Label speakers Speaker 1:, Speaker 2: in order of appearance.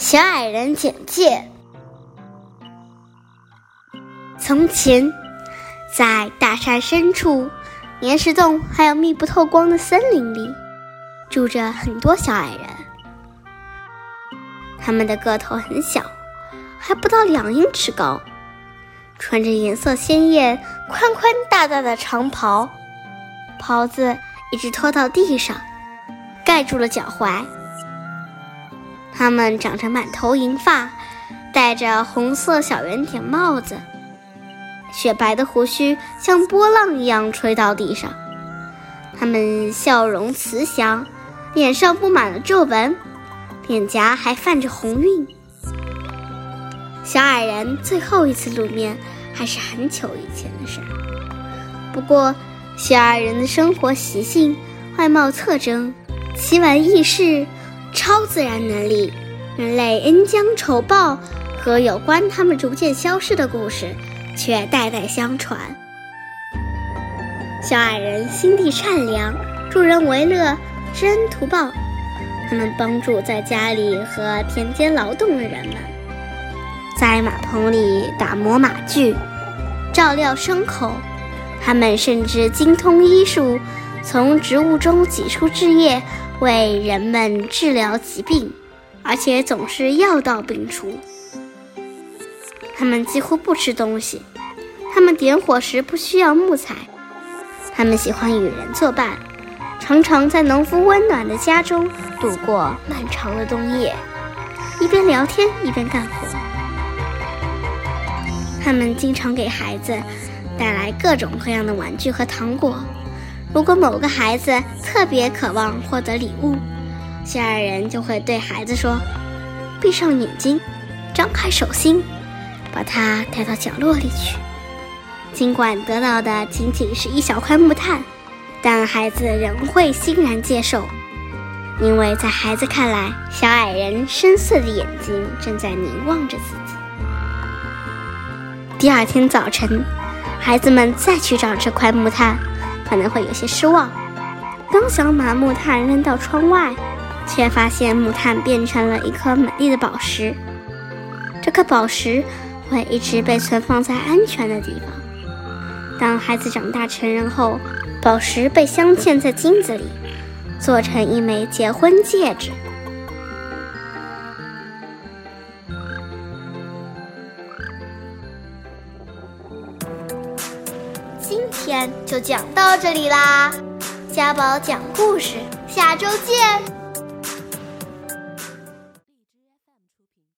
Speaker 1: 小矮人简介：从前，在大山深处、岩石洞还有密不透光的森林里，住着很多小矮人。他们的个头很小，还不到两英尺高，穿着颜色鲜艳、宽宽大大的长袍，袍子一直拖到地上，盖住了脚踝。他们长着满头银发，戴着红色小圆点帽子，雪白的胡须像波浪一样吹到地上。他们笑容慈祥，脸上布满了皱纹，脸颊还泛着红晕。小矮人最后一次露面还是很久以前的事。不过，小矮人的生活习性、外貌特征、奇闻异事。超自然能力、人类恩将仇报和有关他们逐渐消失的故事，却代代相传。小矮人心地善良，助人为乐，知恩图报。他们帮助在家里和田间劳动的人们，在马棚里打磨马具，照料牲口。他们甚至精通医术，从植物中挤出汁液。为人们治疗疾病，而且总是药到病除。他们几乎不吃东西，他们点火时不需要木材，他们喜欢与人作伴，常常在农夫温暖的家中度过漫长的冬夜，一边聊天一边干活。他们经常给孩子带来各种各样的玩具和糖果。如果某个孩子特别渴望获得礼物，小矮人就会对孩子说：“闭上眼睛，张开手心，把它带到角落里去。”尽管得到的仅仅是一小块木炭，但孩子仍会欣然接受，因为在孩子看来，小矮人深邃的眼睛正在凝望着自己。第二天早晨，孩子们再去找这块木炭。可能会有些失望。刚想把木炭扔到窗外，却发现木炭变成了一颗美丽的宝石。这颗宝石会一直被存放在安全的地方。当孩子长大成人后，宝石被镶嵌在金子里，做成一枚结婚戒指。今天就讲到这里啦，家宝讲故事，下周见。